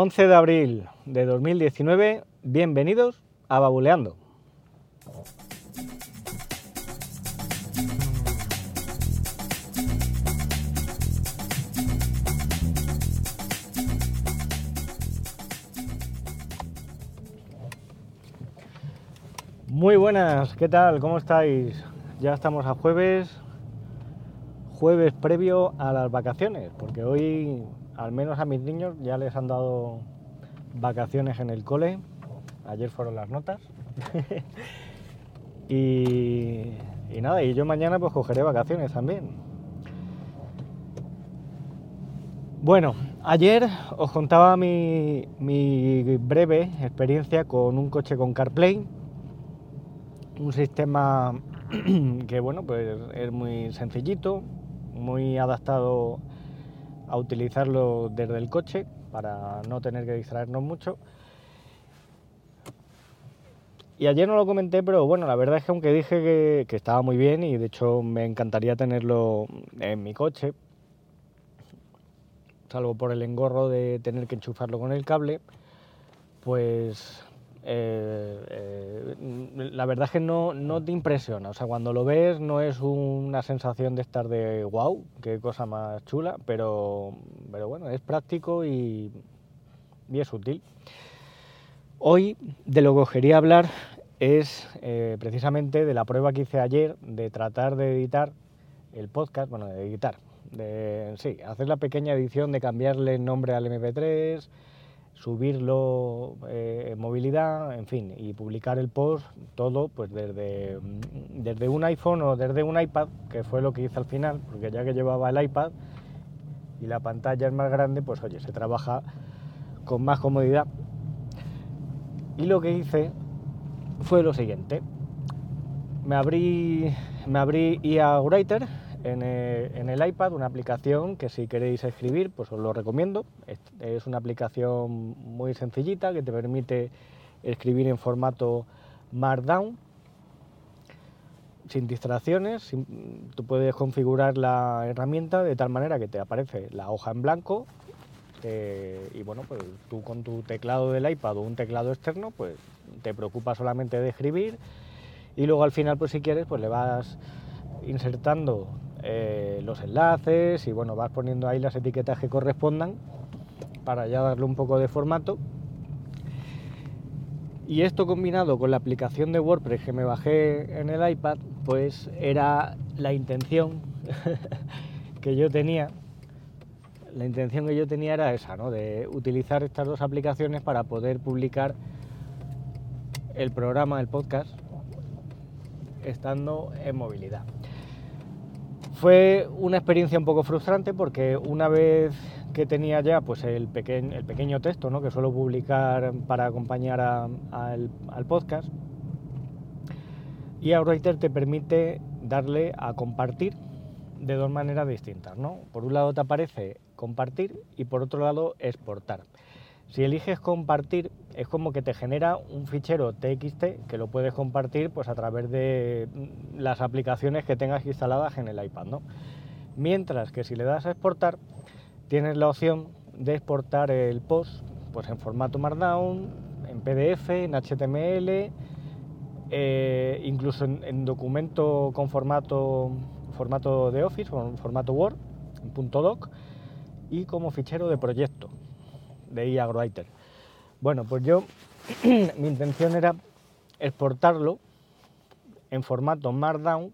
11 de abril de 2019, bienvenidos a Babuleando. Muy buenas, ¿qué tal? ¿Cómo estáis? Ya estamos a jueves, jueves previo a las vacaciones, porque hoy al menos a mis niños ya les han dado vacaciones en el cole. Ayer fueron las notas. y, nada, y yo mañana pues cogeré vacaciones también. Bueno, ayer os contaba mi, breve experiencia con un coche con CarPlay, un sistema que bueno, pues es muy sencillito, muy adaptado utilizarlo desde el coche para no tener que distraernos mucho. Y ayer no lo comenté, pero bueno, la verdad es que aunque dije que, estaba muy bien y de hecho me encantaría tenerlo en mi coche, salvo por el engorro de tener que enchufarlo con el cable, pues eh, eh, la verdad es que no, no, te impresiona. O sea, cuando lo ves no es una sensación de estar de wow, qué cosa más chula, pero, pero bueno, es práctico y, y es útil. Hoy de lo que os quería hablar es eh, precisamente de la prueba que hice ayer de tratar de editar el podcast, bueno, de editar, de sí, hacer la pequeña edición de cambiarle el nombre al MP3, subirlo eh, en movilidad, en fin, y publicar el post todo pues desde, desde un iPhone o desde un iPad, que fue lo que hice al final, porque ya que llevaba el iPad y la pantalla es más grande, pues oye, se trabaja con más comodidad. Y lo que hice fue lo siguiente. Me abrí, me abrí IA Writer eh, en el, iPad una aplicación que si queréis escribir, pues os lo recomiendo. Es, una aplicación muy sencillita que te permite escribir en formato Markdown sin distracciones. tú puedes configurar la herramienta de tal manera que te aparece la hoja en blanco eh, y bueno, pues tú con tu teclado del iPad o un teclado externo, pues te preocupas solamente de escribir y luego al final, pues si quieres, pues le vas insertando eh, los enlaces y bueno, vas poniendo ahí las etiquetas que correspondan para ya darle un poco de formato. Y esto combinado con la aplicación de WordPress que me bajé en el iPad, pues era la intención que yo tenía. La intención que yo tenía era esa, ¿no? De utilizar estas dos aplicaciones para poder publicar el programa, el podcast, estando en movilidad. Fue una experiencia un poco frustrante porque una vez que tenía ya pues el, el pequeño texto ¿no? que suelo publicar para acompañar al, podcast, y Writer te permite darle a compartir de dos maneras distintas. ¿no? Por un lado te aparece compartir y por otro lado exportar. Si eliges compartir, es como que te genera un fichero TXT que lo puedes compartir pues, a través de mm, las aplicaciones que tengas instaladas en el iPad. ¿no? Mientras que si le das a exportar, tienes la opción de exportar el post pues, en formato Markdown, en PDF, en HTML, eh, incluso en, documento con formato, formato de Office, con formato Word, en .doc, y como fichero de proyecto de eAgroWriter. Bueno, pues yo, mi intención era exportarlo en formato Markdown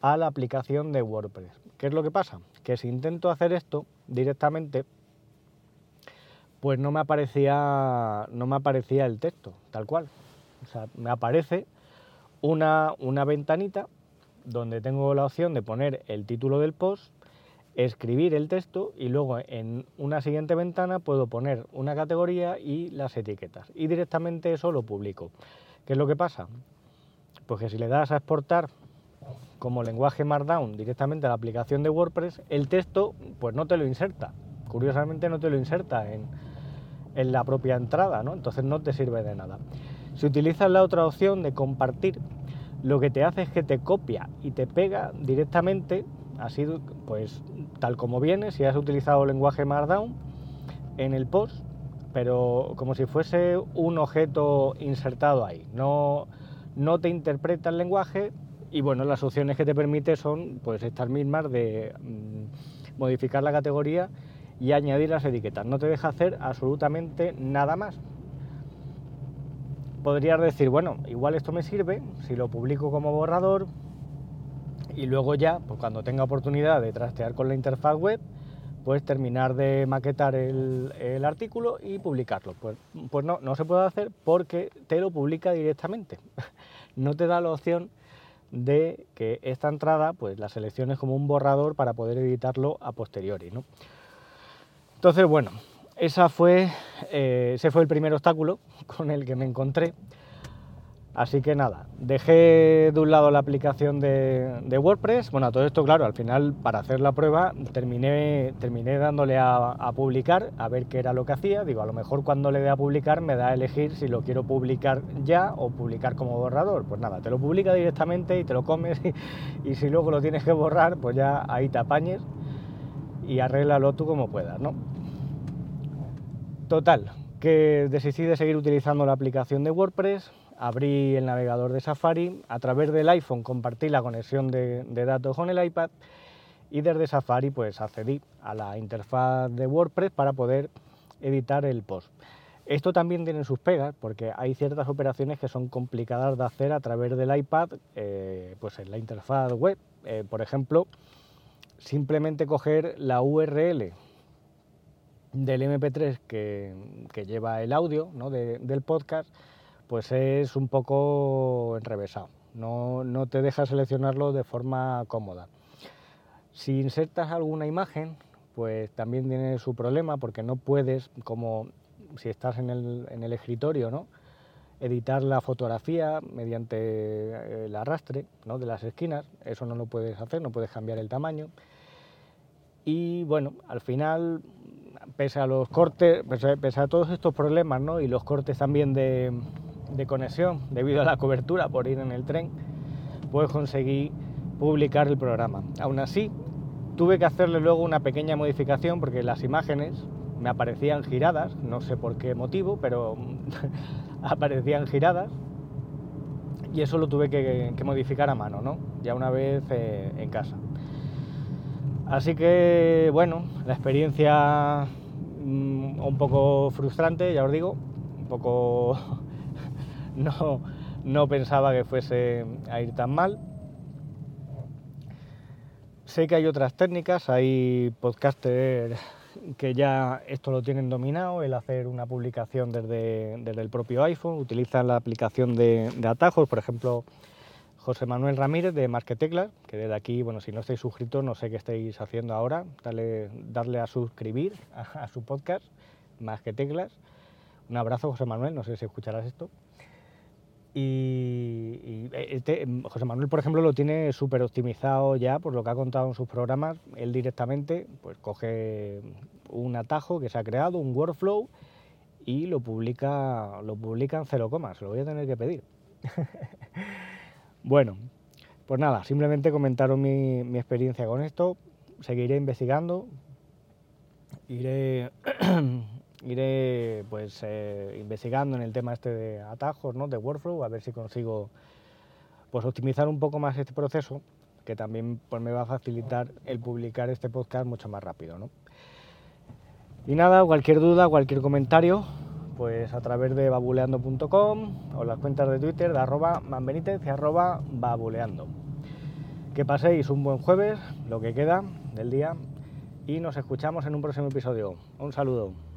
a la aplicación de WordPress. ¿Qué es lo que pasa? Que si intento hacer esto directamente, pues no me aparecía, no me aparecía el texto, tal cual. O sea, me aparece una, una ventanita donde tengo la opción de poner el título del post escribir el texto y luego en una siguiente ventana puedo poner una categoría y las etiquetas. Y directamente eso lo publico. ¿Qué es lo que pasa? Pues que si le das a exportar como lenguaje Markdown directamente a la aplicación de WordPress, el texto pues no te lo inserta. Curiosamente no te lo inserta en, en la propia entrada, ¿no? Entonces no te sirve de nada. Si utilizas la otra opción de compartir, lo que te hace es que te copia y te pega directamente así pues tal como viene, si has utilizado lenguaje Markdown, en el post pero como si fuese un objeto insertado ahí. No, no te interpreta el lenguaje y bueno, las opciones que te permite son pues estas mismas de mm, modificar la categoría y añadir las etiquetas. No te deja hacer absolutamente nada más. Podrías decir, bueno, igual esto me sirve si lo publico como borrador y luego ya, pues cuando tenga oportunidad de trastear con la interfaz web, pues terminar de maquetar el, artículo y publicarlo. Pues, pues no, no se puede hacer porque te lo publica directamente. no te da la opción de que esta entrada pues la selecciones como un borrador para poder editarlo a posteriori. ¿no? Entonces, bueno, esa fue, eh, ese fue el primer obstáculo con el que me encontré. Así que nada, dejé de un lado la aplicación de, WordPress. Bueno, todo esto, claro, al final para hacer la prueba terminé, terminé dándole a, publicar a ver qué era lo que hacía. Digo, a lo mejor cuando le dé a publicar me da a elegir si lo quiero publicar ya o publicar como borrador. Pues nada, te lo publica directamente y te lo comes y, si luego lo tienes que borrar, pues ya ahí te apañes y arréglalo tú como puedas, ¿no? Total, que decidí de seguir utilizando la aplicación de WordPress abrí el navegador de Safari, a través del iPhone compartí la conexión de, datos con el iPad y desde Safari pues accedí a la interfaz de WordPress para poder editar el post. Esto también tiene sus pegas porque hay ciertas operaciones que son complicadas de hacer a través del iPad eh, pues en la interfaz web. Eh, por ejemplo, simplemente coger la URL del MP3 que, lleva el audio del podcast pues es un poco enrevesado, no, no te deja seleccionarlo de forma cómoda. Si insertas alguna imagen, pues también tiene su problema porque no puedes, como si estás en el, escritorio, ¿no? editar la fotografía mediante el arrastre ¿no? de las esquinas, eso no lo puedes hacer, no puedes cambiar el tamaño. Y bueno, al final, pese a los cortes, pese a, todos estos problemas ¿no? y los cortes también de, de conexión debido a la cobertura por ir en el tren, pues conseguí publicar el programa. Aún así, tuve que hacerle luego una pequeña modificación porque las imágenes me aparecían giradas, no sé por qué motivo, pero aparecían giradas y eso lo tuve que, modificar a mano, ¿no? Ya una vez eh, en casa. Así que, bueno, la experiencia mm, un poco frustrante, ya os digo, un poco no, no pensaba que fuese a ir tan mal. Sé que hay otras técnicas, hay podcasters que ya esto lo tienen dominado, el hacer una publicación desde, el propio iPhone, utilizan la aplicación de, atajos, por ejemplo, José Manuel Ramírez de Más que Teclas, que desde aquí, bueno, si no estáis suscritos, no sé qué estáis haciendo ahora, darle, darle a suscribir a, a su podcast, Más que Teclas. Un abrazo, José Manuel, no sé si escucharás esto. Y, este, José Manuel, por ejemplo, lo tiene súper optimizado ya por lo que ha contado en sus programas. Él directamente pues, coge un atajo que se ha creado, un workflow, y lo publica, lo en cero comas. Lo voy a tener que pedir. bueno, pues nada, simplemente comentaron mi experiencia con esto. Seguiré investigando. Iré iré pues eh, investigando en el tema este de atajos, ¿no? de workflow, a ver si consigo pues optimizar un poco más este proceso, que también pues, me va a facilitar el publicar este podcast mucho más rápido. ¿no? Y nada, cualquier duda, cualquier comentario, pues a través de babuleando.com o las cuentas de Twitter de babuleando. Que paséis un buen jueves, lo que queda del día, y nos escuchamos en un próximo episodio. Un saludo.